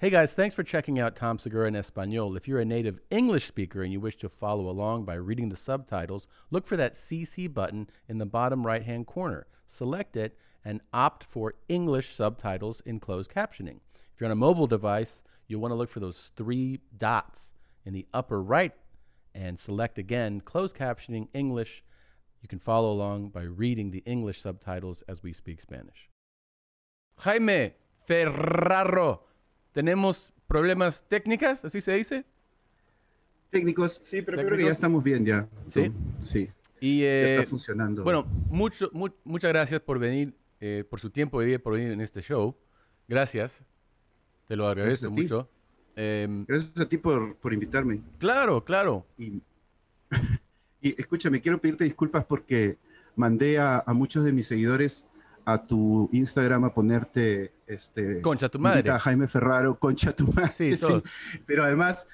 Hey guys, thanks for checking out Tom Segura in Espanol. If you're a native English speaker and you wish to follow along by reading the subtitles, look for that CC button in the bottom right hand corner. Select it and opt for English subtitles in closed captioning. If you're on a mobile device, you'll want to look for those three dots in the upper right and select again closed captioning English. You can follow along by reading the English subtitles as we speak Spanish. Jaime Ferraro, tenemos problemas técnicas, así se dice. Técnicos, sí, pero creo que ya estamos bien ya. ¿Sí? Sí, Y ya eh, está funcionando. bueno, mucho, mu- muchas gracias por venir, eh, por su tiempo de día, por venir en este show. Gracias, te lo agradezco Gracias mucho. Em, Gracias a ti por, por invitarme. claro, claro. Y, y escúchame, quiero pedirte disculpas porque mandé a, a muchos de mis seguidores a tu Instagram a ponerte este Concha tu madre. a Jaime Ferraro, concha tu madre. Sí, todo. Pero además,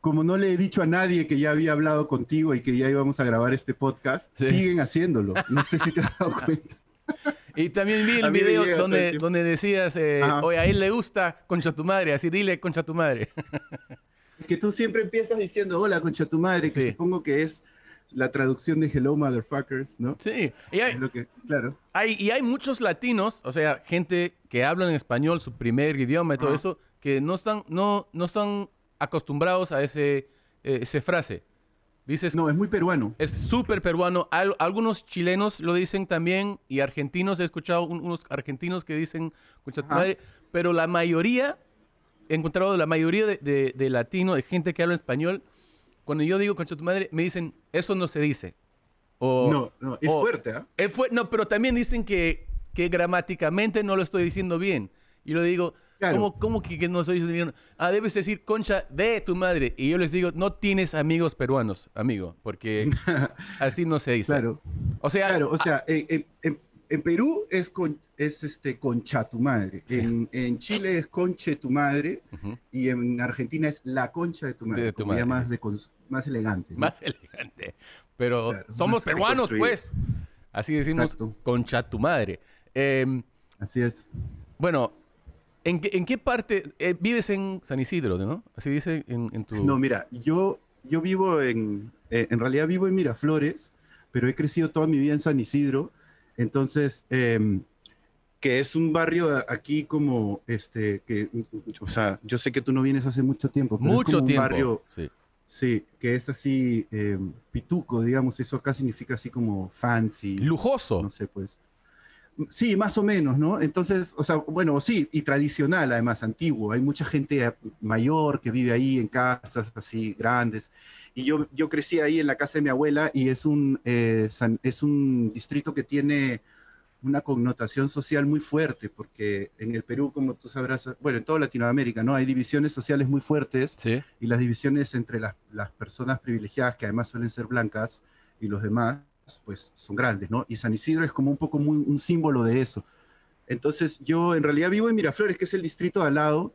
como no le he dicho a nadie que ya había hablado contigo y que ya íbamos a grabar este podcast, Sí. siguen haciéndolo. No sé si te has dado cuenta. Y también vi el video llega donde, donde decías, eh, oye, a él le gusta concha tu madre, así dile concha tu madre. Que tú siempre empiezas diciendo hola, concha tu madre, que Sí. supongo que es la traducción de Hello Motherfuckers, ¿no? sí, y hay, Es lo que, claro. hay- y hay muchos latinos, o sea, gente que hablan español, su primer idioma y todo eso, que no están, no, no están acostumbrados a ese, eh, ese frase. Dices, No, es muy peruano. Es súper peruano. Al- algunos chilenos lo dicen también y argentinos. He escuchado un- unos argentinos que dicen tu madre", pero la mayoría, he encontrado la mayoría de, de, de latino, de gente que habla español, cuando yo digo concha tu madre, me dicen, eso no se dice. O, no, no, es o- fuerte, ¿ah? eh, fue- no, pero también dicen que, que gramáticamente no lo estoy diciendo bien. Y lo digo, Claro. ¿cómo, cómo que, que no estoy diciendo bien? Ah, debes decir concha de tu madre. Y yo les digo, no tienes amigos peruanos, amigo, porque así no se dice. Claro, O sea, claro. O sea, en, en- en- Perú es, con, es este, concha tu madre. Sí. En, en Chile es conche tu madre. Y en Argentina es la concha de tu madre. De tu madre. más, de cons- más elegante. ¿no? más elegante. Pero Claro, somos peruanos, pues. Así decimos, Exacto. concha tu madre. Em, Así es. bueno, ¿en qué, en qué parte eh, vives en San Isidro, no? Así dice en, en tu... No, mira, yo, yo vivo en, eh, en realidad vivo en Miraflores, pero he crecido toda mi vida en San Isidro, entonces, em, que es un barrio aquí como, este, que, o sea, yo sé que tú no vienes hace mucho tiempo, pero es Mucho como un tiempo. barrio, sí. sí, que es así, em, pituco, digamos, eso acá significa así como fancy, Lujoso. no sé, pues. Sí, más o menos, ¿no? Entonces, o sea, bueno, sí, y tradicional, además, antiguo. Hay mucha gente mayor que vive ahí en casas así grandes. Y yo, yo crecí ahí en la casa de mi abuela y es un, eh, san- es un distrito que tiene una connotación social muy fuerte, porque en el Perú, como tú sabrás, bueno, en toda Latinoamérica, ¿no? Hay divisiones sociales muy fuertes Sí. y las divisiones entre las, las personas privilegiadas, que además suelen ser blancas, y los demás, pues son grandes, ¿no? Y San Isidro es como un poco muy, un símbolo de eso. Entonces yo en realidad vivo en Miraflores, que es el distrito de al lado,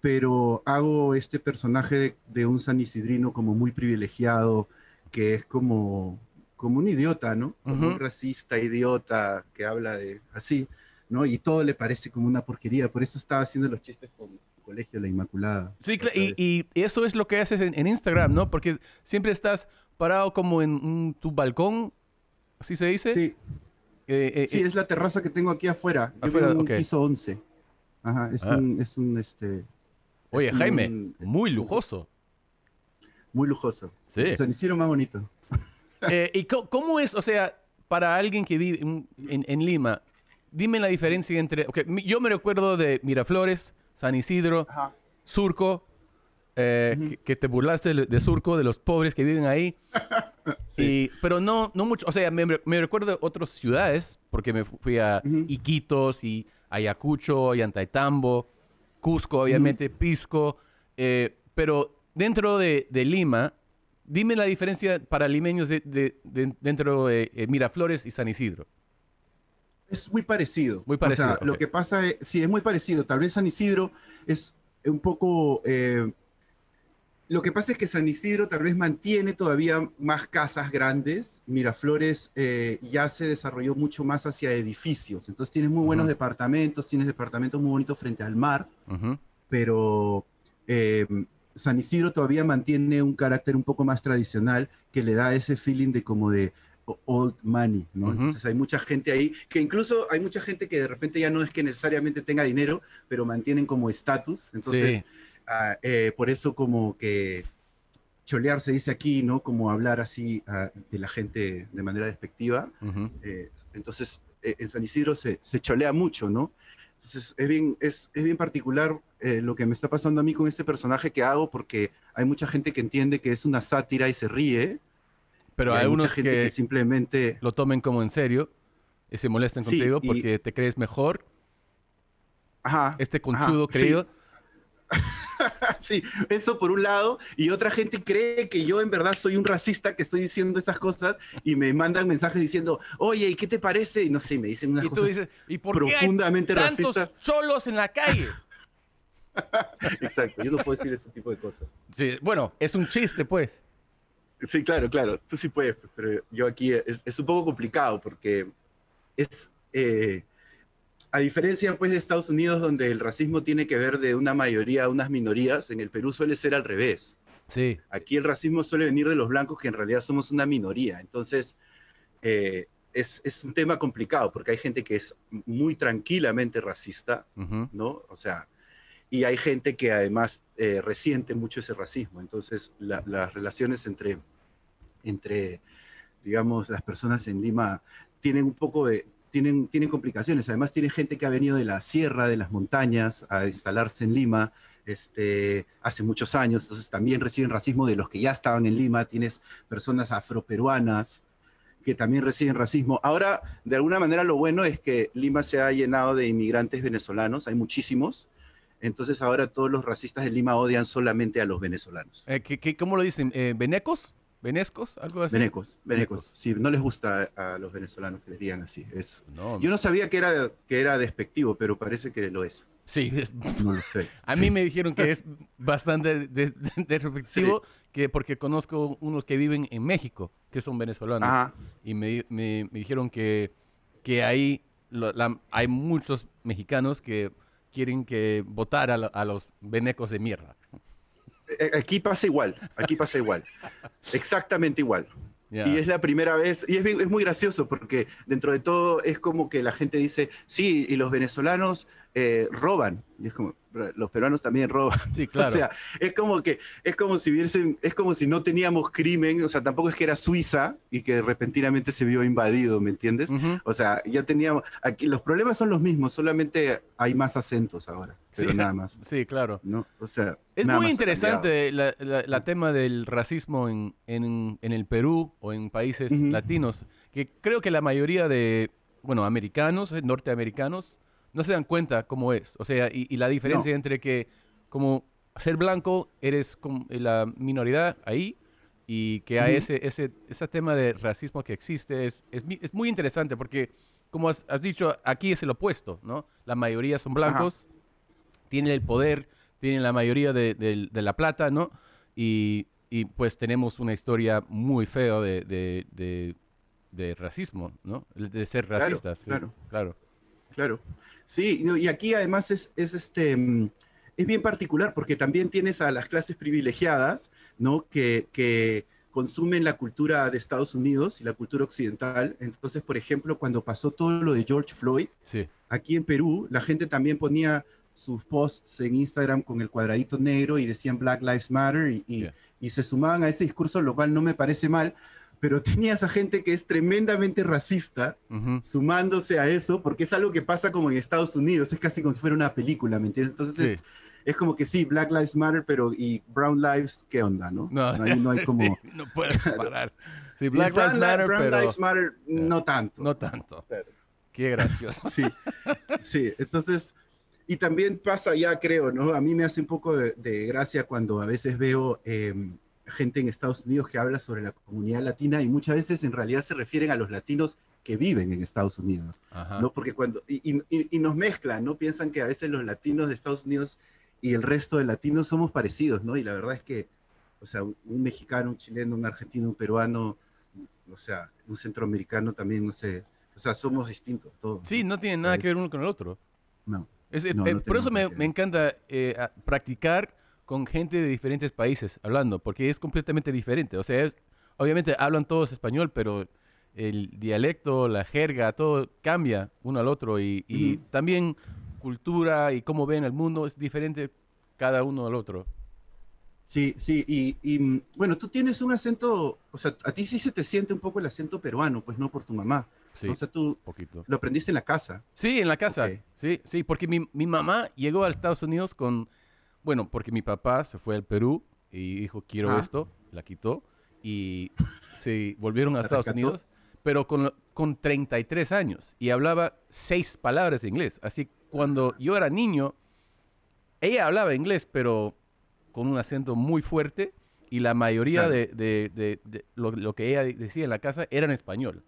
pero hago este personaje de, de un san isidrino como muy privilegiado, que es como, como un idiota, ¿no? Como un racista idiota que habla de así, ¿no? Y todo le parece como una porquería. Por eso estaba haciendo los chistes con el colegio La Inmaculada. Sí, y, eso es lo que haces en, en Instagram, ¿no? Porque siempre estás parado como en un- tu balcón, ¿así se dice? Sí, Eh, eh, Sí, eh, es la terraza que tengo aquí afuera. Yo Afuera, en un piso 11. Ajá, es Ah. un, es un, este, Oye, Jaime, muy lujoso. muy lujoso. Sí. San Isidro más bonito. ¿Y cómo es, o sea, para alguien que vive en, en- en Lima, dime la diferencia entre... ok, mi- yo me recuerdo de Miraflores, San Isidro, Ajá. Surco, eh, que, que te burlaste de, de Surco, de los pobres que viven ahí. Sí. Y- pero no, no mucho, o sea, me, me recuerdo otras ciudades, porque me fui a. Iquitos y Ayacucho, y Antaitambo, Cusco, obviamente, Pisco, eh, pero dentro de, de Lima, dime la diferencia para limeños de, de- de- dentro de eh, Miraflores y San Isidro. Es muy parecido. Muy parecido, O sea, lo que pasa es, sí, es muy parecido. Tal vez San Isidro es un poco... eh, lo que pasa es que San Isidro tal vez mantiene todavía más casas grandes. Miraflores eh, ya se desarrolló mucho más hacia edificios. Entonces tienes muy buenos departamentos, tienes departamentos muy bonitos frente al mar. Pero eh, San Isidro todavía mantiene un carácter un poco más tradicional que le da ese feeling de como de old money, ¿no? Entonces hay mucha gente ahí, que incluso hay mucha gente que de repente ya no es que necesariamente tenga dinero, pero mantienen como estatus. Entonces, ah, eh, por eso como que cholear se dice aquí, ¿no? Como hablar así ah, de la gente de manera despectiva. Eh, entonces, eh, en San Isidro se, se, cholea mucho, ¿no? Entonces, es bien, es, es bien particular lo que me está pasando a mí con este personaje que hago, porque hay mucha gente que entiende que es una sátira y se ríe, pero hay, mucha gente que, simplemente lo tomen como en serio y se molesten contigo porque te crees mejor. Ajá. Este conchudo creído. Sí. eso por un lado. Y otra gente cree que yo en verdad soy un racista que estoy diciendo esas cosas y me mandan mensajes diciendo, oye, ¿y qué te parece? Y no sé, me dicen unas y cosas dices, ¿y por profundamente qué hay tantos cholos en la calle. Exacto, yo no puedo decir ese tipo de cosas. Sí, bueno, es un chiste, pues. Sí, claro, claro, tú sí puedes, pero yo aquí es, un poco complicado porque es, eh, a diferencia pues de Estados Unidos donde el racismo tiene que ver de una mayoría a unas minorías, en el Perú suele ser al revés. Sí. Aquí el racismo suele venir de los blancos que en realidad somos una minoría. Entonces, eh, es, es, un tema complicado porque hay gente que es muy tranquilamente racista, ¿no? O sea, y hay gente que además eh, resiente mucho ese racismo. Entonces, las relaciones entre, entre, digamos, las personas en Lima tienen un poco de, tienen, tienen complicaciones. Además, tiene gente que ha venido de la sierra, de las montañas, a instalarse en Lima este, hace muchos años, entonces también reciben racismo de los que ya estaban en Lima. Tienes personas afroperuanas que también reciben racismo. Ahora, de alguna manera, lo bueno es que Lima se ha llenado de inmigrantes venezolanos, hay muchísimos, entonces ahora todos los racistas de Lima odian solamente a los venezolanos. Eh, ¿qué, cómo lo dicen? Eh. ¿Venescos? ¿Algo así? Venecos, venecos. Sí, no les gusta a, los venezolanos que les digan así. Es, yo no sabía que era, que era despectivo, pero parece que lo es. Sí, no lo sé. A mí me dijeron que es bastante despectivo, que porque conozco unos que viven en México, que son venezolanos. Y me, me, dijeron que, que ahí hay muchos mexicanos que quieren que votar a, los venecos de mierda. Eh, aquí pasa igual, aquí pasa igual. Exactamente igual. Y es la primera vez, y es, es, muy gracioso porque dentro de todo es como que la gente dice, sí, y los venezolanos eh, roban. Y es como, los peruanos también roban. Sí, claro. O sea, es como que, es como si viesen, es como si no teníamos crimen, o sea, tampoco es que era Suiza y que repentinamente se vio invadido, ¿me entiendes? O sea, ya teníamos, aquí los problemas son los mismos, solamente hay más acentos ahora, pero nada más. Sí, claro. ¿No? O sea, es muy interesante la, tema del racismo en, en, en, el Perú o en países latinos, que creo que la mayoría de, bueno, americanos, norteamericanos, no se dan cuenta cómo es. O sea, y, la diferencia entre que como ser blanco eres como la minoridad ahí y que hay ese, ese, ese tema de racismo que existe es, es, muy interesante porque, como has, dicho, aquí es el opuesto, ¿no? La mayoría son blancos, tienen el poder, tienen la mayoría de, de, la plata, ¿no? Y, y, pues tenemos una historia muy fea de, de, racismo, ¿no? De ser racistas. Claro, claro. Claro. Sí, y aquí además es, este, mm, es bien particular porque también tienes a las clases privilegiadas, ¿no? Que, que consumen la cultura de Estados Unidos y la cultura occidental. Entonces, por ejemplo, cuando pasó todo lo de George Floyd, aquí en Perú, la gente también ponía sus posts en Instagram con el cuadradito negro y decían Black Lives Matter y, y se sumaban a ese discurso, lo cual no me parece mal, pero tenías a gente que es tremendamente racista sumándose a eso, porque es algo que pasa como en Estados Unidos, es casi como si fuera una película, ¿me entiendes? Entonces es, como que sí, Black Lives Matter, pero y Brown Lives, ¿qué onda, no? No, no, hay, como... no puedes parar. Sí, Black Lives Matter, Brown Lives Matter, no tanto. No tanto. Qué gracioso. sí, sí, entonces... Y también pasa ya, creo, ¿no? A mí me hace un poco de, gracia cuando a veces veo... Em, gente en Estados Unidos que habla sobre la comunidad latina y muchas veces en realidad se refieren a los latinos que viven en Estados Unidos, ¿no? Porque cuando, y, nos mezclan, ¿no? Piensan que a veces los latinos de Estados Unidos y el resto de latinos somos parecidos, ¿no? Y la verdad es que, o sea, un, mexicano, un chileno, un argentino, un peruano, o sea, un centroamericano también, no sé, o sea, somos distintos todos. Sí, no, tienen nada que ver uno con el otro. No, Es- eh, No, eh, no por eso me, me encanta eh, practicar con gente de diferentes países hablando, porque es completamente diferente. O sea, es- obviamente hablan todos español, pero el dialecto, la jerga, todo cambia uno al otro y, también cultura y cómo ven el mundo es diferente cada uno al otro. Sí, sí, y, y, mm, bueno, tú tienes un acento, o sea, a ti sí se te siente un poco el acento peruano, pues no por tu mamá. Sí, O sea, tú poquito. lo aprendiste en la casa. Sí, en la casa. Sí, sí, porque mi, mi mamá llegó a Estados Unidos con, bueno, porque mi papá se fue al Perú y dijo, quiero Ah. esto, la quitó y se volvieron a ¿La Estados rescató? Unidos, pero con, con 33 años y hablaba seis palabras de inglés. Así cuando yo era niño, ella hablaba inglés, pero con un acento muy fuerte y la mayoría Claro. de, de- de- de lo, lo que ella decía en la casa era en español.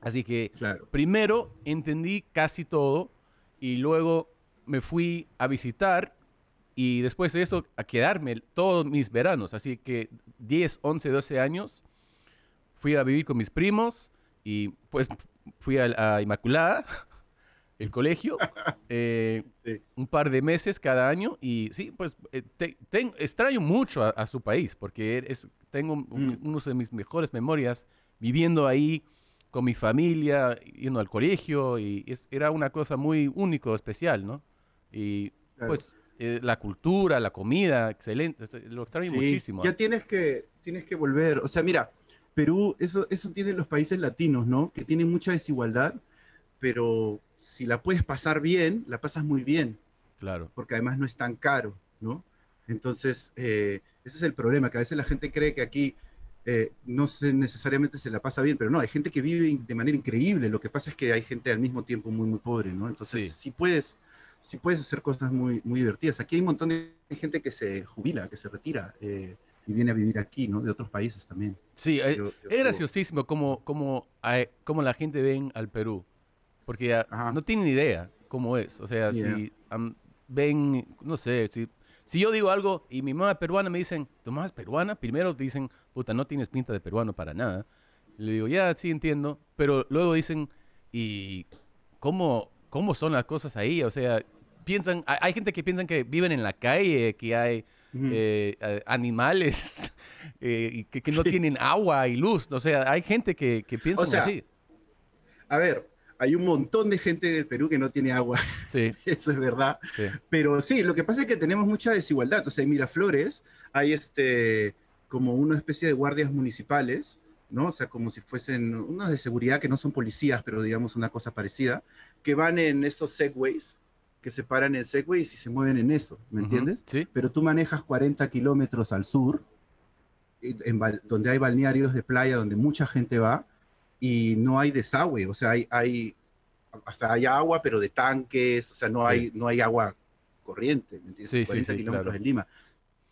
Así que Claro. primero entendí casi todo y luego me fui a visitar y después de eso a quedarme todos mis veranos. Así que 10, 11, 12 años fui a vivir con mis primos y pues fui a, a Inmaculada, el colegio, eh, Sí. un par de meses cada año y sí, pues eh, te- ten- extraño mucho a, a su país porque es, tengo un- Mm. uno de mis mejores memorias viviendo ahí con mi familia, yendo al colegio y es- era una cosa muy único, especial, ¿no? Y Claro. pues eh, la cultura, la comida, excelente, lo extraño Sí, muchísimo. Ya tienes que, tienes que volver. O sea, mira, Perú, eso, eso tienen los países latinos, ¿no? Que tienen mucha desigualdad, pero si la puedes pasar bien, la pasas muy bien, Claro, porque además no es tan caro, ¿no? Entonces, eh, ese es el problema, que a veces la gente cree que aquí eh, no se, necesariamente se la pasa bien, pero no, hay gente que vive de manera increíble. Lo que pasa es que hay gente al mismo tiempo muy, muy pobre, ¿no? Entonces, Sí. sí puedes, sí puedes hacer cosas muy, muy divertidas. Aquí hay un montón de gente que se jubila, que se retira eh, y viene a vivir aquí, ¿no? De otros países también. sí, eh, Yo- yo es graciosísimo cómo, cómo, hay- cómo la gente ven al Perú, porque Ajá. no tienen idea cómo es. O sea, Yeah. si am, ven, no sé, si, si yo digo algo y mi mamá es peruana me dicen, ¿tu mamá es peruana? Primero te dicen, puta, no tienes pinta de peruano para nada. Le digo, ya, sí entiendo, pero luego dicen, ¿y cómo, cómo son las cosas ahí? O sea, piensan, hay, hay gente que piensan que viven en la calle, que hay Ujú. eh, animales eh, que, que no Sí. tienen agua y luz. O sea, hay gente que, que piensa sea, así. A ver, hay un montón de gente del Perú que no tiene agua, Sí, eso es verdad. sí. Pero sí, lo que pasa es que tenemos mucha desigualdad. O sea, en Miraflores hay este, como una especie de guardias municipales, ¿no? O sea, como si fuesen unos de seguridad que no son policías, pero digamos una cosa parecida, que van en esos segways, que se paran en segways y se mueven en eso, ¿me Ujú, entiendes? Sí, Pero tú manejas 40 kilómetros al sur, en bal- donde hay balnearios de playa donde mucha gente va y no hay desagüe, o sea, hay, hay, sea, hay agua, pero de tanques, o sea, no, Sí. hay, no hay agua corriente, ¿me entiendes? Sí, sí, 40 sí, kilómetros claro. de Lima.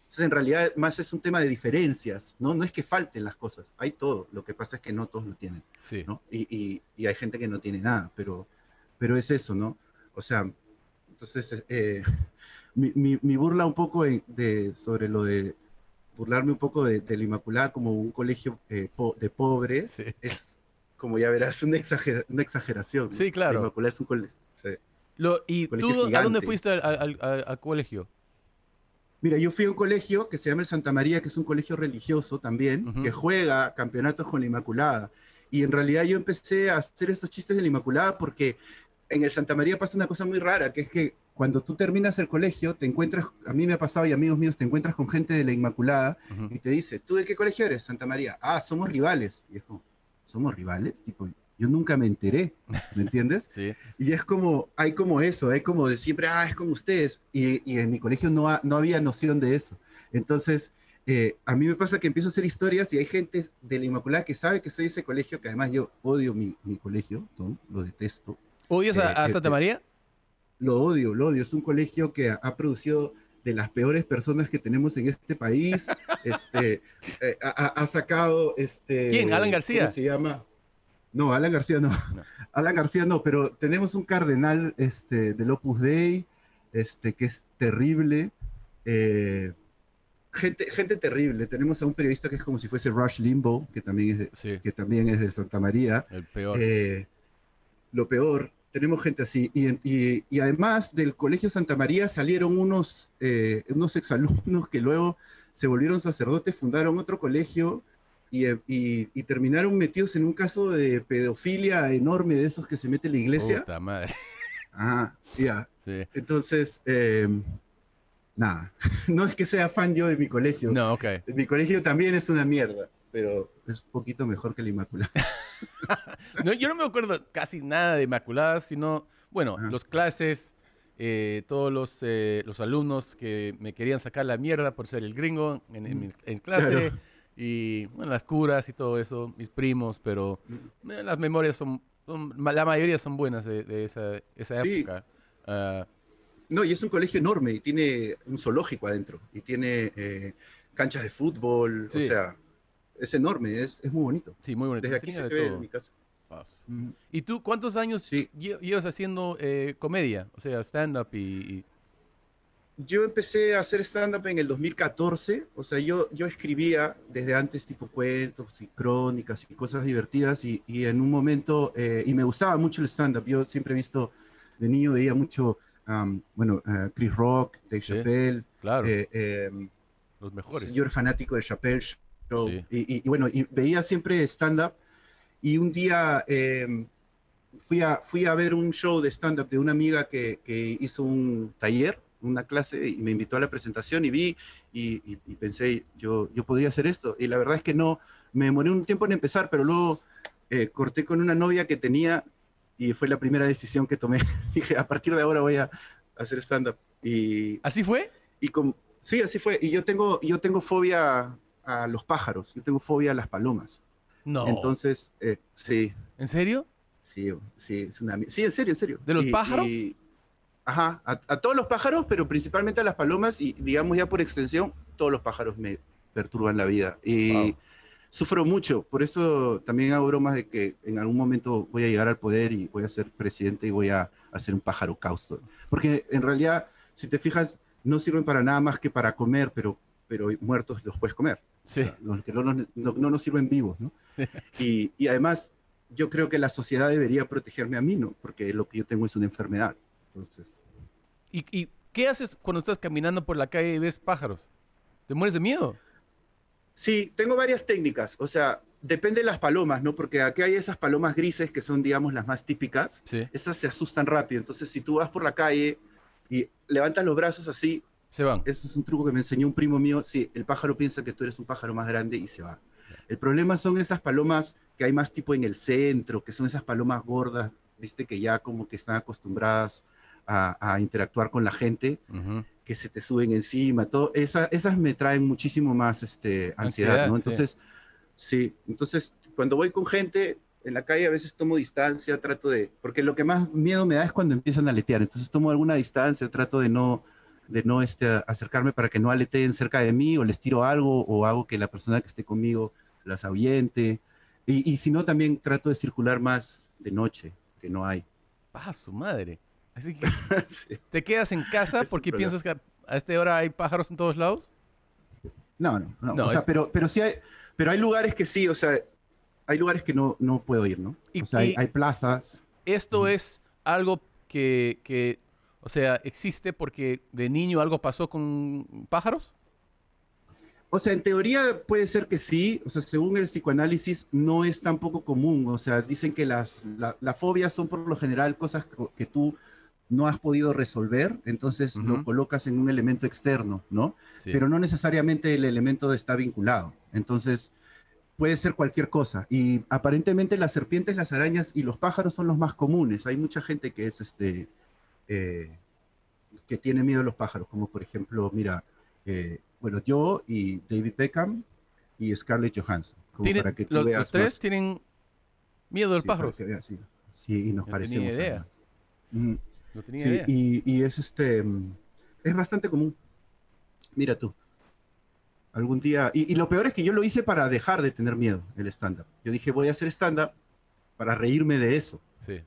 Entonces, en realidad, más es un tema de diferencias, ¿no? No es que falten las cosas, hay todo, lo que pasa es que no todos lo tienen. sí. ¿no? Y, y- y hay gente que no tiene nada, pero, pero es eso, ¿no? O sea, entonces, eh, mi, mi- mi burla un poco de, de- sobre lo de burlarme un poco de, de la Inmaculada como un colegio eh, po- de pobres, Sí. es, como ya verás, una, una exageración. Sí, claro. La Inmaculada es un colegio. Lo, ¿Y Colegio tú a dónde gigante. fuiste al, al- al- al colegio? Mira, yo fui a un colegio que se llama el Santa María, que es un colegio religioso también, Ujú. que juega campeonatos con la Inmaculada. Y en realidad yo empecé a hacer estos chistes de la Inmaculada porque en el Santa María pasa una cosa muy rara, que es que cuando tú terminas el colegio, te encuentras, a mí me ha pasado y amigos míos, te encuentras con gente de la Inmaculada y te dice, ¿tú de qué colegio eres? Santa María. Ah, somos rivales. Y es como, ¿somos rivales? Tipo, yo nunca me enteré, ¿me entiendes? Sí, Y es como, hay como eso, hay como de siempre, ah, es como ustedes. Y, y en mi colegio no, ha- no había noción de eso. Entonces, eh, a mí me pasa que empiezo a hacer historias y hay gente de la Inmaculada que sabe que soy ese colegio, que además yo odio mi, mi colegio, ¿no? lo detesto. ¿Odias a, Eh, a eh, Santa eh, María? Lo odio, lo odio. Es un colegio que ha, ha producido de las peores personas que tenemos en este país. este, eh, ha, sacado... Este, ¿Quién? ¿Alan García? ¿Cómo se llama? No, Alan García no. No. Alan García no, pero tenemos un cardenal este, del Opus Dei este, que es terrible. eh, gente, gente terrible. Tenemos a un periodista que es como si fuese Rush Limbaugh, que también es de, Sí, que también es de Santa María. el peor. Eh, lo peor. Tenemos gente así. Y, y, y, además del Colegio Santa María salieron unos, eh, unos exalumnos que luego se volvieron sacerdotes, fundaron otro colegio y, y, terminaron metidos en un caso de pedofilia enorme de esos que se mete la iglesia. Puta madre. Ajá, ya. Entonces, eh, nada, no es que sea fan yo de mi colegio. No, ok. Mi colegio también es una mierda, pero es un poquito mejor que la Inmaculada. no, yo no me acuerdo casi nada de Inmaculada, sino, bueno, los clases, eh, todos los, eh, los alumnos que me querían sacar la mierda por ser el gringo en, en, clase. Y bueno, las curas y todo eso, mis primos, pero eh, las memorias son, la mayoría son buenas de, esa, esa época. Uh, no, y es un colegio enorme y tiene un zoológico adentro y tiene eh, canchas de fútbol, o sea, es enorme, es, es, muy bonito. Sí, muy bonito. Desde aquí se ve en mi casa. Mm. ¿Y tú cuántos años llevas haciendo eh, comedia? O sea, stand-up y, Yo empecé a hacer stand-up en el 2014, o sea, yo, yo escribía desde antes tipo cuentos y crónicas y cosas divertidas y, y en un momento, eh, y me gustaba mucho el stand-up, yo siempre he visto, de niño veía mucho bueno, uh, Chris Rock, Dave Chappelle. Claro. Eh, em, Los mejores. Yo era fanático de Chappelle Show. Y, bueno, y veía siempre stand-up. Y un día em, fui, a, fui a ver un show de stand-up de una amiga que, que, hizo un taller, una clase, y me invitó a la presentación y vi y, pensé, yo, yo podría hacer esto. Y la verdad es que no, me demoré un tiempo en empezar, pero luego eh, corté con una novia que tenía y fue la primera decisión que tomé. Dije, a partir de ahora voy a hacer stand-up. Y, ¿Así fue? Y con, sí, así fue. Y yo tengo, yo tengo fobia a los pájaros, yo tengo fobia a las palomas. No. Entonces, eh, sí. ¿En serio? Sí, sí, es una, sí, en serio, en serio. ¿De los pájaros? ajá, a, a, todos los pájaros, pero principalmente a las palomas y digamos ya por extensión, todos los pájaros me perturban la vida. Y sufro mucho, por eso también hago bromas de que en algún momento voy a llegar al poder y voy a ser presidente y voy a hacer un pájaro causto. Porque en realidad, si te fijas, no sirven para nada más que para comer, pero, pero muertos los puedes comer. Sí. los que no, no, no, nos sirven vivos, ¿no? Y, y, además, yo creo que la sociedad debería protegerme a mí, ¿no? Porque lo que yo tengo es una enfermedad. Entonces... ¿Y, y qué haces cuando estás caminando por la calle y ves pájaros? ¿Te mueres de miedo? Sí, tengo varias técnicas. O sea, depende de las palomas, ¿no? Porque aquí hay esas palomas grises que son, digamos, las más típicas. Sí. Esas se asustan rápido. Entonces, si tú vas por la calle y levantas los brazos así, se van. Eso es un truco que me enseñó un primo mío. Sí, el pájaro piensa que tú eres un pájaro más grande y se va. El problema son esas palomas que hay más tipo en el centro, que son esas palomas gordas, viste, que ya como que están acostumbradas a, a interactuar con la gente. Uh -huh que se te suben encima, todo, esa, esas me traen muchísimo más este, ansiedad, ansiedad ¿no? Entonces, sí. sí. entonces cuando voy con gente en la calle a veces tomo distancia, trato de, porque lo que más miedo me da es cuando empiezan a aletear, entonces tomo alguna distancia, trato de no, de no este, acercarme para que no aleteen cerca de mí o les tiro algo o hago que la persona que esté conmigo las ahuyente. Y, y si no, también trato de circular más de noche, que no hay. ¡Ah, su madre! Así que sí. te quedas en casa porque piensas que a esta hora hay pájaros en todos lados. No, no, no. no o sea, pero, pero sí hay, pero hay lugares que sí, o sea, hay lugares que no, no puedo ir, ¿no? Y, o sea, hay, hay, plazas. Esto es algo que, que, o sea, existe porque de niño algo pasó con pájaros. O sea, en teoría puede ser que sí, o sea, según el psicoanálisis no es tan poco común, o sea, dicen que las la, la fobias son por lo general cosas que tú no has podido resolver, entonces uh -huh. lo colocas en un elemento externo, ¿no? Sí. Pero no necesariamente el elemento está vinculado. Entonces, puede ser cualquier cosa. Y aparentemente las serpientes, las arañas y los pájaros son los más comunes. Hay mucha gente que es este, eh, que tiene miedo a los pájaros, como por ejemplo, mira, eh, bueno, yo y David Beckham y Scarlett Johansson. Como para que tú los, veas los tres más. tienen miedo al sí, pájaro. Veas, sí. sí, y nos no parecemos. Tenía idea. Mm. No tenía sí, idea. Y, y, es este, es bastante común. Mira tú. Algún día, y, y, lo peor es que yo lo hice para dejar de tener miedo, el stand-up. Yo dije, voy a hacer stand-up para reírme de eso. Sí.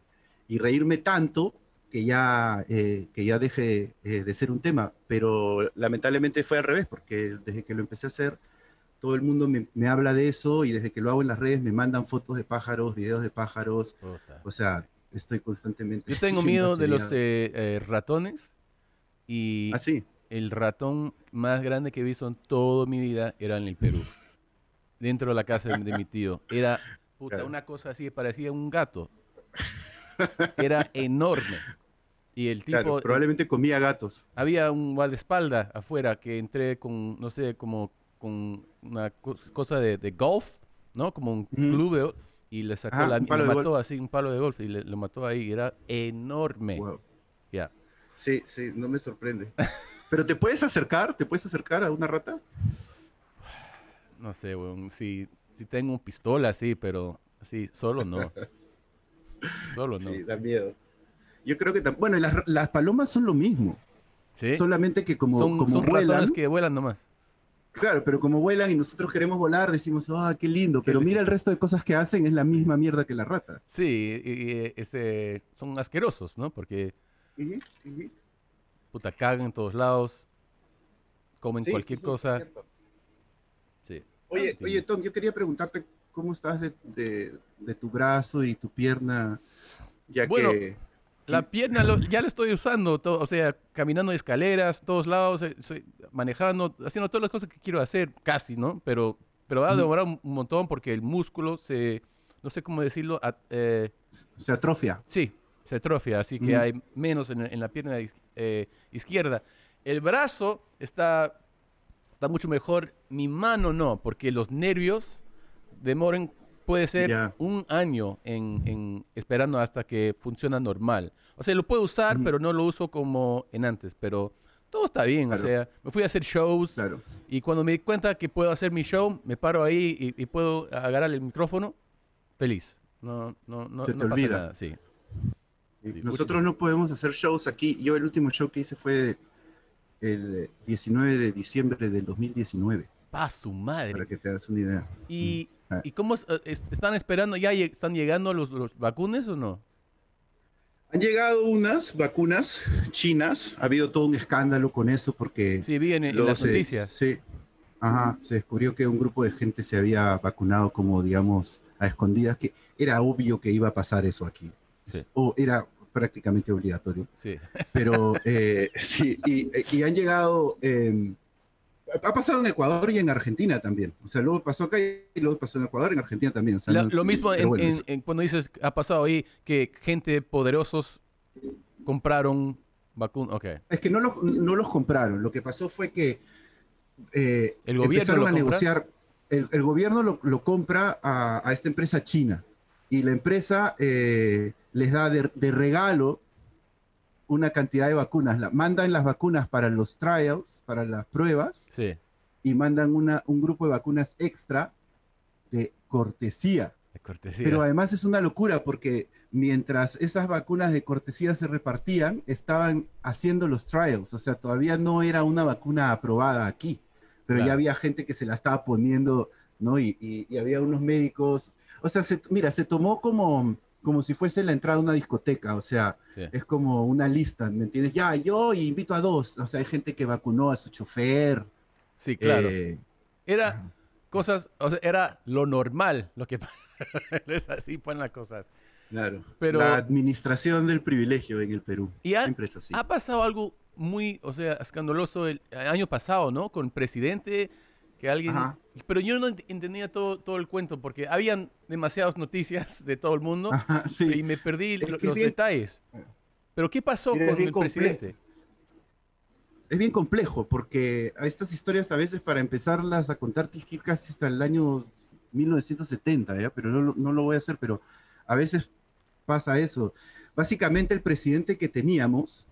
Y reírme tanto que ya, eh, que ya deje eh, de ser un tema. Pero lamentablemente fue al revés, porque desde que lo empecé a hacer, todo el mundo me, me, habla de eso y desde que lo hago en las redes me mandan fotos de pájaros, videos de pájaros. Puta. O sea, estoy constantemente. Yo tengo miedo de los eh, eh, ratones y Ah, sí. el ratón más grande que he visto en toda mi vida era en el Perú, dentro de la casa de, de mi tío. Era puta, Claro. una cosa así, parecía un gato. Era enorme. Y el tipo, Claro, probablemente comía gatos. había un guardaespaldas afuera que entré con, no sé, como con una cos- cosa de, de golf, ¿no? Como un Ujú. club de, y le sacó Ajá, la, un lo mató golf. así, un palo de golf, y le, lo mató ahí, y era enorme. Wow. Ya. Sí, sí, no me sorprende. Pero te puedes acercar, te puedes acercar a una rata. No sé, weón. Si, si tengo pistola, sí, pero sí, solo no. Solo no. Sí, da miedo. Yo creo que bueno, las, las palomas son lo mismo, ¿Sí? solamente que como, son como son vuelan, que vuelan nomás. claro, pero como vuelan y nosotros queremos volar, decimos, ah, qué lindo, pero mira el resto de cosas que hacen, es la misma mierda que la rata. Sí, y, y, ese, son asquerosos, ¿no? Porque, puta, cagan en todos lados, comen Sí, cualquier cosa. Sí. Oye, oye, Tom, yo quería preguntarte cómo estás de, de- de tu brazo y tu pierna, ya Bueno, que... La pierna lo- ya la estoy usando, to- o sea, caminando escaleras, todos lados, eh, soy- manejando, haciendo todas las cosas que quiero hacer, casi, ¿no? Pero, pero va a demorar un, un montón porque el músculo se, no sé cómo decirlo, at- eh, se atrofia. Sí, se atrofia, así que hay menos en, en la pierna eh, izquierda. El brazo está, está mucho mejor, mi mano no, porque los nervios demoran, puede ser Ya. un año en, en esperando hasta que funciona normal. O sea, lo puedo usar, Ujú. pero no lo uso como en antes, pero todo está bien, Claro. o sea, me fui a hacer shows Claro. y cuando me di cuenta que puedo hacer mi show, me paro ahí y, y puedo agarrar el micrófono, feliz. No, no, no, Se te no pasa olvida. nada, sí. Sí, Nosotros no podemos hacer shows aquí. Yo el último show que hice fue el 19 de diciembre del 2019, Pa' su madre. para que te hagas una idea. ¿Y, Ah. ¿Y cómo es- eh, es- están esperando? ¿Ya lle- están llegando los, los vacunas o no? Han llegado unas vacunas chinas. Ha habido todo un escándalo con eso porque Sí, vi en, en las se- noticias. Sí. Ajá, se descubrió que un grupo de gente se había vacunado como, digamos, a escondidas, que era obvio que iba a pasar eso aquí. Sí. O era prácticamente obligatorio. Sí. Pero eh, sí, y, y han llegado, eh, ha pasado en Ecuador y en Argentina también. O sea, luego pasó acá y luego pasó en Ecuador y en Argentina también. O sea, La- no- lo mismo en, bueno, en- eso- en cuando dices, ha pasado ahí que gente poderosos compraron vacunas. Ok. Es que no los, no los compraron. Lo que pasó fue que eh, ¿El gobierno empezaron a compra? negociar. El, el gobierno lo, lo compra a, a esta empresa china y la empresa eh, les da de, de regalo una cantidad de vacunas. La, mandan las vacunas para los trials, para las pruebas, Sí, y mandan una, un grupo de vacunas extra de cortesía. de cortesía. Pero además es una locura porque mientras esas vacunas de cortesía se repartían, estaban haciendo los trials. O sea, todavía no era una vacuna aprobada aquí, pero Claro. ya había gente que se la estaba poniendo, ¿no? Y, y- y había unos médicos. O sea, se- mira, se tomó como, como si fuese la entrada a una discoteca. O sea, Sí. es como una lista, ¿me entiendes? Ya, yo invito a dos. O sea, hay gente que vacunó a su chofer. Sí, claro. eh, Era cosas, o sea, era lo normal lo que es así fueron las cosas. claro. Pero- La administración del privilegio en el Perú. Y ha- Siempre es así. Ha pasado algo muy, o sea, escandaloso el año pasado, ¿no? Con el presidente, que alguien... Ajá. Pero yo no ent- entendía todo, todo el cuento, porque habían demasiadas noticias de todo el mundo Ajá, sí. y me perdí lo- los bien- detalles. Pero ¿qué pasó con el presidente? Es bien complejo porque a estas historias a veces para empezarlas a contar tienes que ir casi hasta el año 1970, ¿ya? Pero no, no lo voy a hacer, pero a veces pasa eso. Básicamente el presidente que teníamos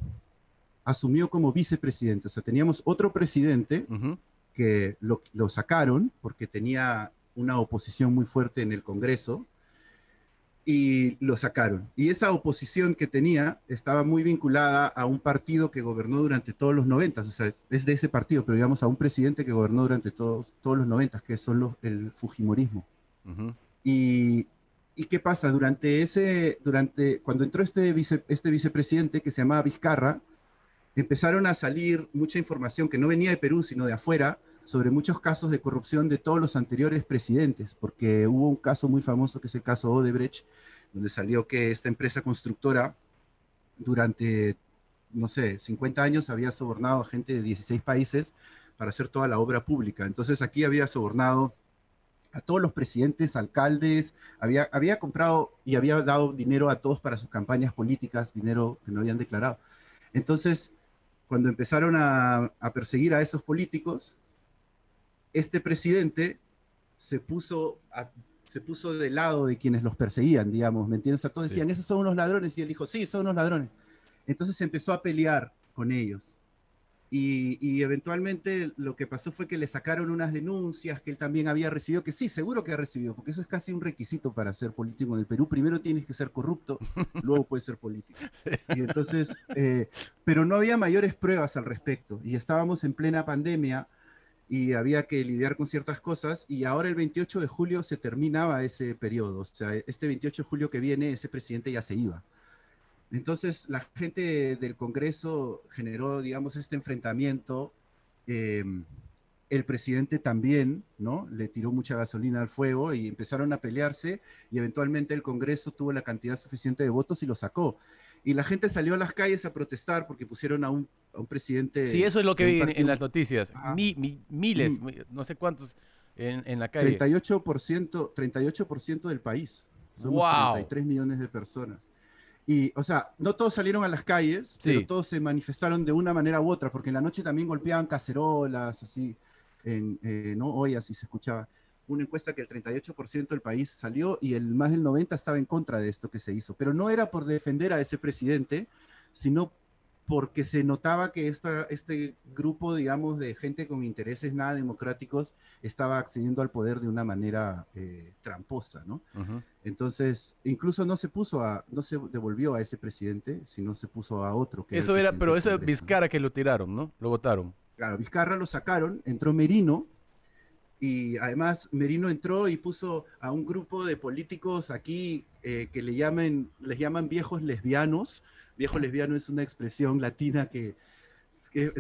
asumió como vicepresidente, o sea, teníamos otro presidente Ujú. Que lo, lo sacaron porque tenía una oposición muy fuerte en el Congreso y lo sacaron. Y esa oposición que tenía estaba muy vinculada a un partido que gobernó durante todos los noventas, o sea, es- de ese partido, pero digamos a un presidente que gobernó durante todos, todos los noventas, que son los, el Fujimorismo. Ujú. Y, ¿y qué pasa? Durante ese, durante, cuando entró este, vice, este vicepresidente que se llamaba Vizcarra, empezaron a salir mucha información que no venía de Perú, sino de afuera, sobre muchos casos de corrupción de todos los anteriores presidentes, porque hubo un caso muy famoso que es el caso Odebrecht, donde salió que esta empresa constructora durante, no sé, 50 años había sobornado a gente de 16 países para hacer toda la obra pública. Entonces aquí había sobornado a todos los presidentes, alcaldes, había, había comprado y había dado dinero a todos para sus campañas políticas, dinero que no habían declarado. Entonces, cuando empezaron a, perseguir a esos políticos, este presidente se puso, se puso del lado de quienes los perseguían, digamos, ¿me entiendes? A todos decían, esos son unos ladrones, y él dijo, sí, son unos ladrones. Entonces empezó a pelear con ellos. Y, eventualmente lo que pasó fue que le sacaron unas denuncias que él también había recibido, que sí, seguro que ha recibido, porque eso es casi un requisito para ser político en el Perú. Primero tienes que ser corrupto, luego puedes ser político. Y entonces, eh, pero no había mayores pruebas al respecto. Y estábamos en plena pandemia y había que lidiar con ciertas cosas. Y ahora el 28 de julio se terminaba ese periodo. O sea, este 28 de julio que viene, ese presidente ya se iba. Entonces, la gente del Congreso generó, digamos, este enfrentamiento. Em, el presidente también, ¿no? Le tiró mucha gasolina al fuego y empezaron a pelearse y eventualmente el Congreso tuvo la cantidad suficiente de votos y lo sacó. Y la gente salió a las calles a protestar porque pusieron a un, presidente... Sí, eso es lo que vi en, las noticias. miles, mm. no sé cuántos en, la calle. 38%, 38 del país. Somos 33 millones de personas. Y, o sea, no todos salieron a las calles, pero todos se manifestaron de una manera u otra, porque en la noche también golpeaban cacerolas, así, en, eh, ¿no? Hoy así se escuchaba. Una encuesta que el 38% del país salió y el más del 90% estaba en contra de esto que se hizo. Pero no era por defender a ese presidente, sino porque se notaba que esta, este grupo, digamos, de gente con intereses nada democráticos estaba accediendo al poder de una manera eh, tramposa, ¿no? Entonces, incluso no se puso a, no se devolvió a ese presidente, sino se puso a otro. Que eso era, pero eso es Vizcarra que lo tiraron, ¿no? Lo votaron. Claro, Vizcarra lo sacaron, entró Merino, y además Merino entró y puso a un grupo de políticos aquí eh, que le llaman, les llaman viejos lesbianos, viejo lesbiano es una expresión latina que,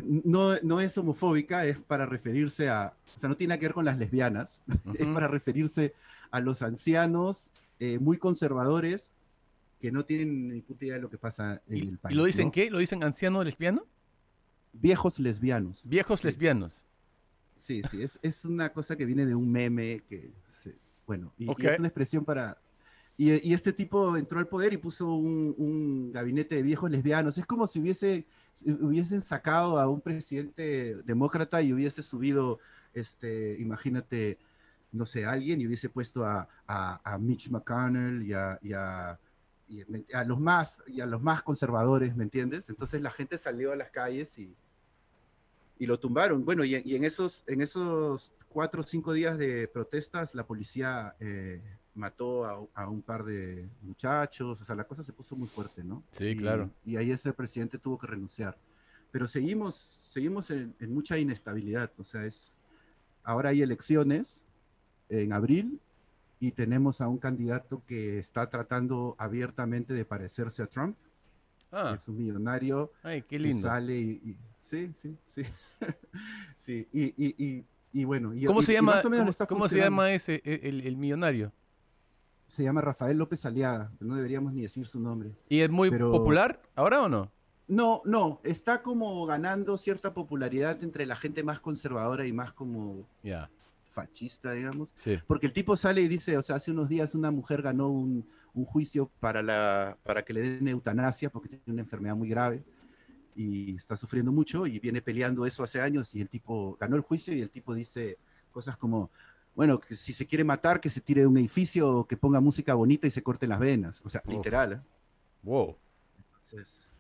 no, no, es homofóbica, es para referirse a, o sea, no tiene que ver con las lesbianas, es para referirse a los ancianos eh, muy conservadores que no tienen ni puta idea de lo que pasa en el país. ¿Y lo dicen qué? ¿Lo dicen anciano lesbiano? Viejos lesbianos. Viejos lesbianos. Sí, sí, es, es, una cosa que viene de un meme que, bueno, y es una expresión para, y, este tipo entró al poder y puso un, gabinete de viejos lesbianos. Es como si hubiese, hubiesen sacado a un presidente demócrata y hubiese subido, este, imagínate, no sé, alguien y hubiese puesto a, Mitch McConnell y a, y a, los más, y a los más conservadores, ¿me entiendes? Entonces la gente salió a las calles y, y lo tumbaron. Bueno, y, en, esos, en esos cuatro o cinco días de protestas, la policía eh, mató a, un par de muchachos, o sea, la cosa se puso muy fuerte, ¿no? Sí, claro. Y ahí ese presidente tuvo que renunciar. Pero seguimos, seguimos en, mucha inestabilidad, o sea, es, ahora hay elecciones en abril y tenemos a un candidato que está tratando abiertamente de parecerse a Trump. Ah. Es un millonario. Ay, qué lindo. Que sale y, sí, sí, sí. sí, y, y, bueno. ¿Cómo se llama, ¿cómo, se llama ese, e, el, el millonario? Se llama Rafael López Aliaga, no deberíamos ni decir su nombre. ¿Y es muy popular ahora o no? No, no, está como ganando cierta popularidad entre la gente más conservadora y más como fascista, digamos. Porque el tipo sale y dice, o sea, hace unos días una mujer ganó un, juicio para, la, para que le den eutanasia porque tiene una enfermedad muy grave y está sufriendo mucho y viene peleando eso hace años y el tipo ganó el juicio y el tipo dice cosas como, bueno, que si se quiere matar, que se tire de un edificio, o que ponga música bonita y se corte las venas. O sea, literal. ¿eh? Wow.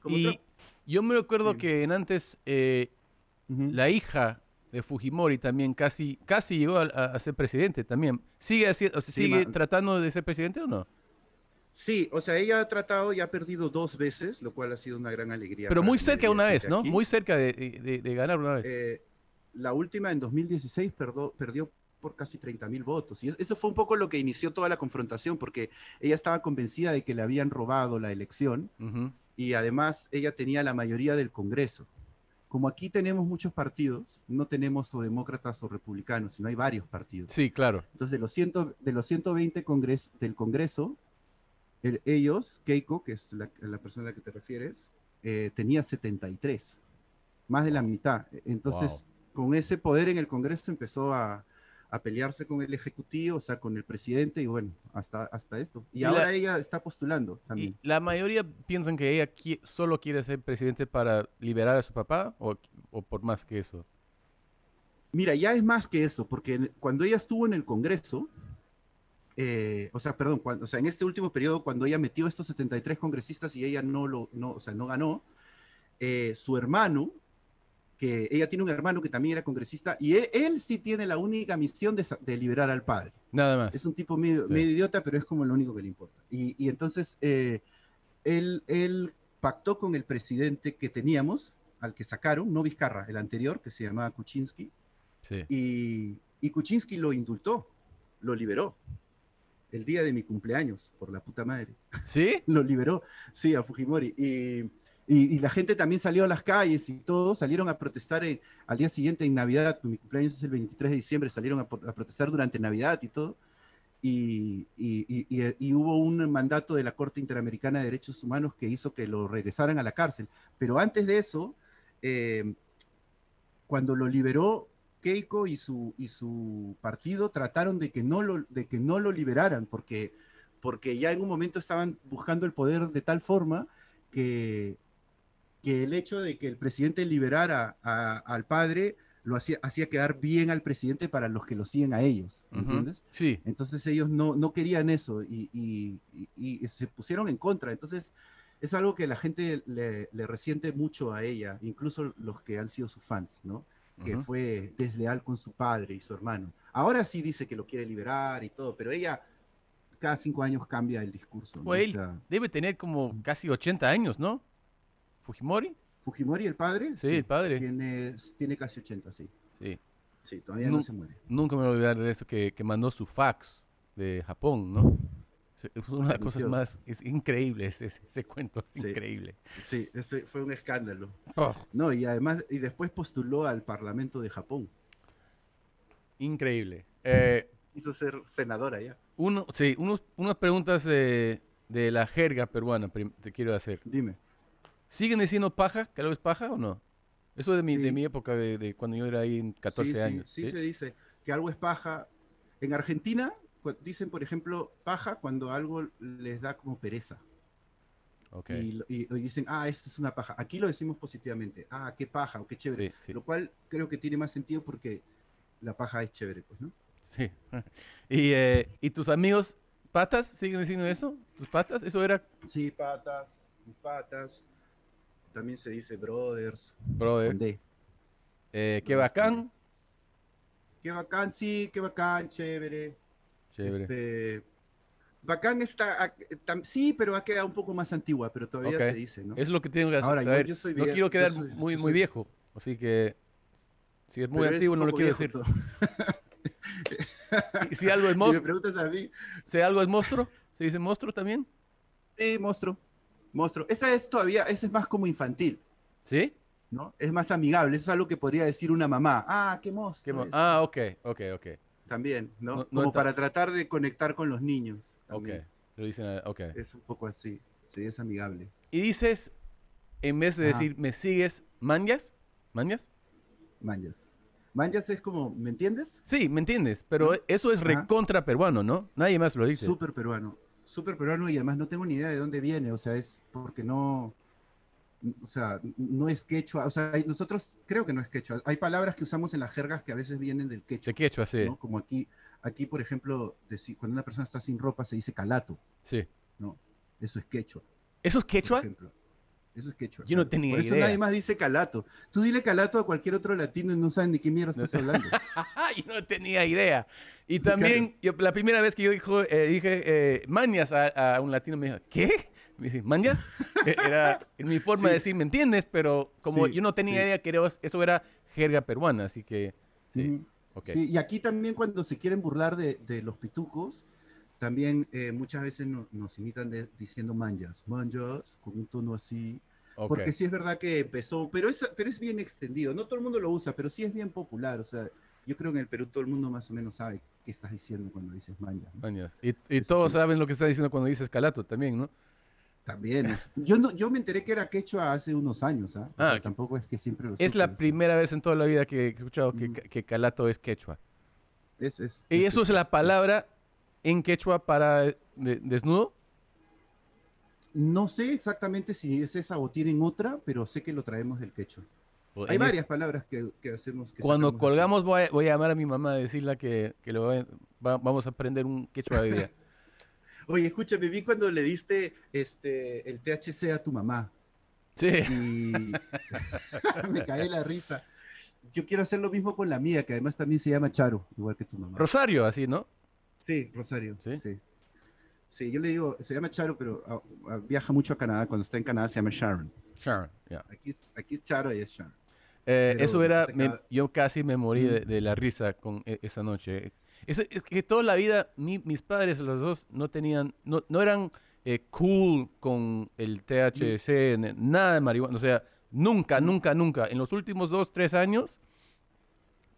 y yo me acuerdo que en antes eh, la hija de Fujimori también casi, casi llegó a, ser presidente también. ¿Sigue, haciendo, o sigue tratando de ser presidente o no? Sí, o sea, ella ha tratado y ha perdido dos veces, lo cual ha sido una gran alegría. Pero muy cerca una vez, ¿no? Muy cerca de, ganar una vez. Eh, la última en 2016 perdió por casi 30 mil votos. Y eso fue un poco lo que inició toda la confrontación, porque ella estaba convencida de que le habían robado la elección y además ella tenía la mayoría del Congreso. Como aquí tenemos muchos partidos, no tenemos o demócratas o republicanos, sino hay varios partidos. Sí, claro. Entonces, de los, ciento, de los 120 congres, del Congreso, el- ellos, Keiko, que es la, la persona a la que te refieres, eh, tenía 73, más de la mitad. Entonces, con ese poder en el Congreso empezó a, a pelearse con el Ejecutivo, o sea, con el presidente, y bueno, hasta, hasta esto. Y, Y ahora la- ella está postulando también. Y la mayoría piensan que ella qui- solo quiere ser presidente para liberar a su papá o, o por más que eso. Mira, ya es más que eso, porque cuando ella estuvo en el Congreso, eh, o sea, perdón, cuando, o sea, en este último periodo, cuando ella metió estos 73 congresistas y ella no lo, no, o sea, no ganó, eh, su hermano, que ella tiene un hermano que también era congresista, y él, él sí tiene la única misión de, de liberar al padre. Nada más. Es un tipo medio, Sí. medio idiota, pero es como lo único que le importa. Y, y entonces eh, él, él pactó con el presidente que teníamos, al que sacaron, no Vizcarra, el anterior, que se llamaba Kuczynski, Sí. y, y Kuczynski lo indultó, lo liberó. El día de mi cumpleaños, por la puta madre. ¿Sí? Lo liberó, sí, a Fujimori. Y, y- y la gente también salió a las calles y todos salieron a protestar en- al día siguiente en Navidad. Mi cumpleaños es el 23 de diciembre, salieron a, a protestar durante Navidad y todo. Y- y- y hubo un mandato de la Corte Interamericana de Derechos Humanos que hizo que lo regresaran a la cárcel. Pero antes de eso, eh, cuando lo liberó, Keiko y su, y su partido trataron de que no lo, de que no lo liberaran, porque, porque ya en un momento estaban buscando el poder de tal forma que, que el hecho de que el presidente liberara a- al padre lo hacía, hacía quedar bien al presidente para los que lo siguen a ellos, ¿me Ujú. ¿entiendes? Sí. Entonces ellos no, no querían eso y, y- y- y se pusieron en contra. Entonces es algo que la gente le, le resiente mucho a ella, incluso los que han sido sus fans, ¿no? Que Ujú. fue desleal con su padre y su hermano. Ahora sí dice que lo quiere liberar y todo, pero ella cada cinco años cambia el discurso. ¿no? Pues O él sea, debe tener como casi 80 años, ¿no? Fujimori. Fujimori, el padre, Sí, el padre. Tiene, tiene casi 80, sí. Sí. Sí, todavía No- no se muere. Nunca me voy a olvidar de eso que, que mandó su fax de Japón, ¿no? Es una de las cosas más... Es increíble ese, ese, cuento, es Sí. increíble. Sí, ese fue un escándalo. Oh, No, y además, y después postuló al Parlamento de Japón. increíble. Eh, Quiso ser senadora ya. uno, sí, unos, unas preguntas de, de la jerga peruana te quiero hacer. Dime. ¿Siguen diciendo paja? ¿Que algo es paja o no? Eso de mi, de mi época, de, de cuando yo era ahí en 14 sí, sí, años. Sí, ¿sí? se dice que algo es paja. En Argentina dicen, por ejemplo, paja cuando algo les da como pereza. Ok. Y, y- y dicen, ah, esto es una paja. Aquí lo decimos positivamente. Ah, qué paja o qué chévere. Lo cual creo que tiene más sentido porque la paja es chévere, pues, ¿no? Sí. ¿Y, eh, ¿Y tus amigos patas siguen diciendo eso? ¿Tus patas? Eso era, Sí, patas, mis patas. También se dice brothers. brother, eh, qué no, bacán. Qué bacán, sí, qué bacán, chévere. Chévere. Este, bacán está, ah, sí, pero ha quedado un poco más antigua, pero todavía se dice, ¿no? Es lo que tengo que hacer. Ahora, yo- saber. yo soy no vie- quiero quedar soy- muy, muy soy- viejo. Así que si es muy Pero antiguo no lo quiero viejo decir. todo. ¿Y si algo es si me monstruo? preguntas a mí, ¿Si algo es monstruo? ¿Se dice monstruo también? sí, monstruo, monstruo. Esa es todavía, esa es más como infantil, ¿Sí? ¿no? Es más amigable, eso es algo que podría decir una mamá. Ah, qué ¿Qué monstruo. mo- es". ah, ok, ok, ok. También, ¿no? No- como para tratar de conectar con los niños. Ok. también. Lo dicen, ah, ok. Es un poco así, sí, es amigable. Y dices, en vez de decir, ¿me sigues? ¿Manjas? ¿Manjas? Manjas. Manjas es como, ¿me entiendes? Sí, ¿me entiendes? Pero ¿No? eso es recontra peruano, ¿no? Nadie más lo dice. Súper peruano. Súper peruano y además no tengo ni idea de dónde viene. O sea, es porque no. O sea, no es quechua. O sea, nosotros creo que no es quechua. Hay palabras que usamos en las jergas que a veces vienen del quechua. De quechua, sí. ¿no? Como aquí, aquí, por ejemplo, cuando una persona está sin ropa se dice calato. Sí. ¿no? Eso es quechua. ¿Eso es Por quechua? ejemplo. Eso es quechua. Yo no tenía Por eso idea. nadie más dice calato. Tú dile calato a cualquier otro latino y no saben de qué mierda estás hablando. yo no tenía idea. Y también, yo, la primera vez que yo dijo, eh, dije eh, mañas a, a un latino, me dijo, ¿qué? Me dice, ¿mañas? Eh, Era en mi forma de Sí. decir, ¿me entiendes? Pero como Sí, yo no tenía sí. idea que era- eso era jerga peruana, así que, sí. Sí, y aquí también cuando se quieren burlar de, de los pitucos, también eh, muchas veces no- nos imitan de- diciendo manjas, manjas, con un tono así. ok. Porque sí es verdad que empezó, pero es, pero es bien extendido. No todo el mundo lo usa, pero sí es bien popular. O sea, yo creo que en el Perú todo el mundo más o menos sabe qué estás diciendo cuando dices maña. ¿no? Mañas. Y, y Eso todos sí. saben lo que está diciendo cuando dices calato también, ¿no? También. es- yo, no, yo me enteré que era quechua hace unos años, ¿ah? O Ah, sea, que- tampoco es que siempre lo Es supe, la o sea, primera vez en toda la vida que he escuchado que, Mm. que calato es quechua. Es, es, ¿Y es eso es la palabra en quechua para de- desnudo? No sé exactamente si es esa o tienen otra, pero sé que lo traemos del quechua. O Hay es- varias palabras que, que hacemos. Que Cuando colgamos voy a, voy a llamar a mi mamá a decirle que, que le va- vamos a aprender un quechua hoy día. Oye, escúchame, vi cuando le diste este, el THC a tu mamá. Sí. y me caí la risa. Yo quiero hacer lo mismo con la mía, que además también se llama Charo, igual que tu mamá. Rosario, así, ¿no? Sí, Rosario. ¿Sí? ¿Sí? sí. yo le digo, se llama Charo, pero ah, ah, viaja mucho a Canadá. Cuando está en Canadá se llama Sharon. Sharon, ya. Aquí es, aquí es Charo y es Sharon. Eh, eso era, me- yo casi me morí de, la risa con e- esa noche. Es, es que toda la vida mi- mis padres, los dos, no tenían, no, no eran eh, cool con el THC, nada de marihuana. O sea, nunca, nunca, nunca. En los últimos dos, tres años,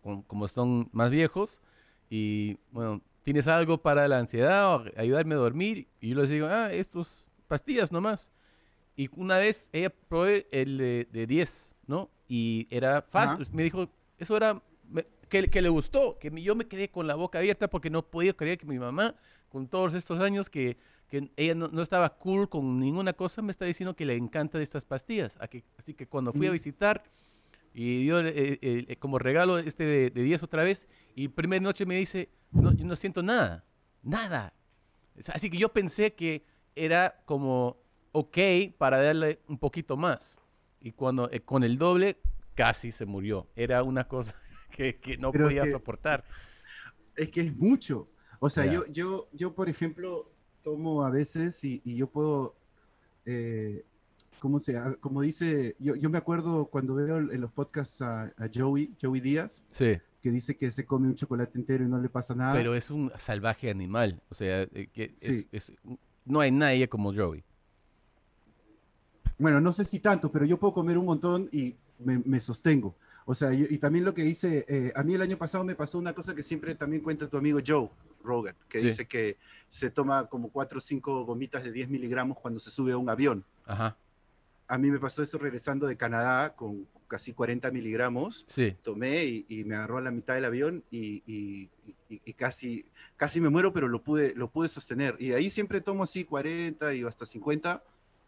con- como son más viejos, y bueno, ¿tienes algo para la ansiedad o ayudarme a dormir? Y yo les digo, ah, estos pastillas nomás. Y una vez ella probé el de, de 10, ¿no? Y era fácil. Me dijo, eso era, me- que, que le gustó, que yo me quedé con la boca abierta porque no podía creer que mi mamá, con todos estos años que, que ella no, no estaba cool con ninguna cosa, me está diciendo que le encantan estas pastillas. Así que cuando fui a Mm. visitar y dio eh, eh, eh, como regalo este de, de 10 otra vez, y primera noche me dice, no, yo no siento nada, nada. Así que yo pensé que era como ok para darle un poquito más. Y cuando eh, con el doble casi se murió. Era una cosa que, que no Pero es podía que- soportar. Es que es mucho. O sea, yo, yo, yo, por ejemplo, tomo a veces y, y yo puedo, eh, ¿cómo se Como dice, yo, yo me acuerdo cuando veo en los podcasts a, a Joey, Joey Díaz, Sí, que dice que se come un chocolate entero y no le pasa nada. pero es un salvaje animal. O sea, eh, que es- Sí. es- no hay nadie como Joey. Bueno, no sé si tanto, pero yo puedo comer un montón y me, me sostengo. O sea, y, y también lo que dice, eh, a mí el año pasado me pasó una cosa que siempre también cuenta tu amigo Joe Rogan, que Sí. dice que se toma como cuatro o cinco gomitas de 10 miligramos cuando se sube a un avión. Ajá, A mí me pasó eso regresando de Canadá con casi 40 miligramos. sí. Tomé y, y me agarró a la mitad del avión y, y- casi, casi me muero, pero lo pude, lo pude sostener. Y de ahí siempre tomo así 40 y hasta 50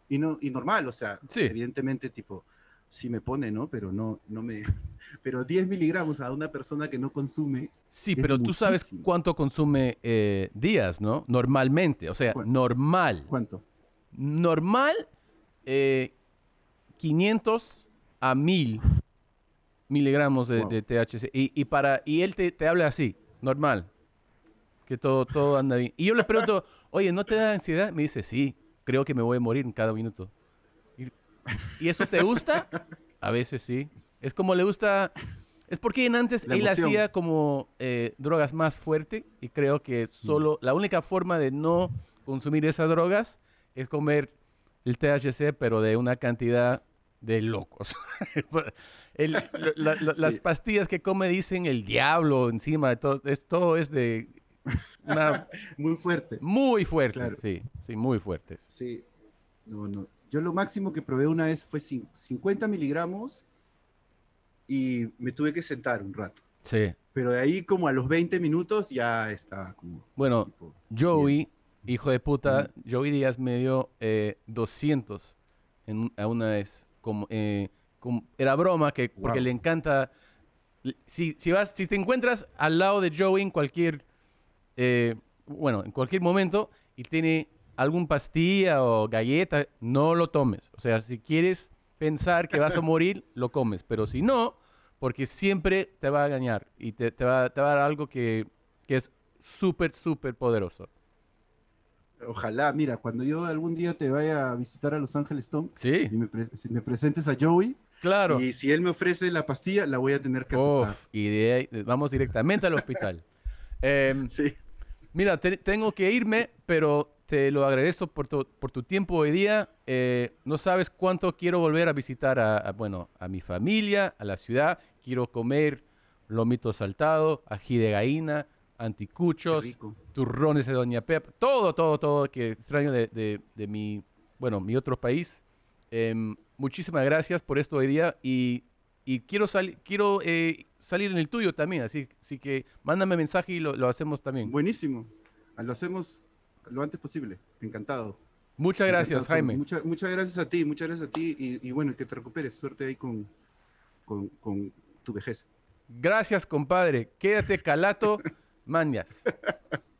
y, no, y normal, o sea, Sí. evidentemente tipo, sí me pone, ¿no? Pero no, no me... Pero 10 miligramos a una persona que no consume, Sí, Es pero tú sabes cuánto consume eh, días, ¿no? Normalmente, o sea, ¿Cuánto? normal. ¿cuánto? Normal, eh, 500 a 1000 miligramos de, Wow. de THC. Y, y para, y él te, te habla así, normal. Que todo, todo anda bien. Y yo le pregunto, oye, ¿no te da ansiedad? Me dice, sí, creo que me voy a morir en cada minuto. ¿Y, ¿y eso te gusta? A veces sí. Es como le gusta... Es porque en antes La él emoción. hacía como eh, drogas más fuerte y creo que solo la única forma de no consumir esas drogas es comer el THC, pero de una cantidad de locos. El- la- Las pastillas que come dicen el diablo encima de todo. Es, todo es de una Muy fuerte. muy fuerte. Claro. Sí, sí, muy fuertes. Sí. No, no. Yo lo máximo que probé una vez fue cin- 50 miligramos y me tuve que sentar un rato. Sí. Pero de ahí como a los 20 minutos ya estaba como... Bueno, tipo, Joey, hijo de puta, Joey Díaz me dio eh, 200 en, a una vez. Como, eh, como- era broma, que, porque Wow. le encanta... Si, si, vas, si te encuentras al lado de Joey en cualquier... eh, bueno, en cualquier momento y tiene algún pastilla o galleta, no lo tomes. O sea, si quieres pensar que vas a morir, lo comes. Pero si no, porque siempre te va a engañar y te, te va, te va a dar algo que, que es súper, súper poderoso. Ojalá, mira, cuando yo algún día te vaya a visitar a Los Ángeles, Tom, Sí, y me, pre- si me presentes a Joey, claro. y si él me ofrece la pastilla, la voy a tener que aceptar. Uf, y de ahí vamos directamente al hospital. Em, Sí. Mira, te- tengo que irme, pero te lo agradezco por tu, por tu tiempo hoy día. Eh, no sabes cuánto quiero volver a visitar a, a, bueno, a mi familia, a la ciudad. Quiero comer lomito saltado, ají de gallina, anticuchos, turrones de Doña Pep, todo, todo, todo que extraño de, mi, bueno, mi otro país. Em, muchísimas gracias por esto hoy día y, quiero, salir quiero eh, salir en el tuyo también, así, así que mándame mensaje y lo, hacemos también. Buenísimo, lo hacemos lo antes posible, encantado. Muchas gracias, Jaime. muchas gracias a ti, muchas gracias a ti y, bueno, que te recuperes, suerte ahí con, con, con tu vejez. Gracias, compadre. Quédate calato, mañas.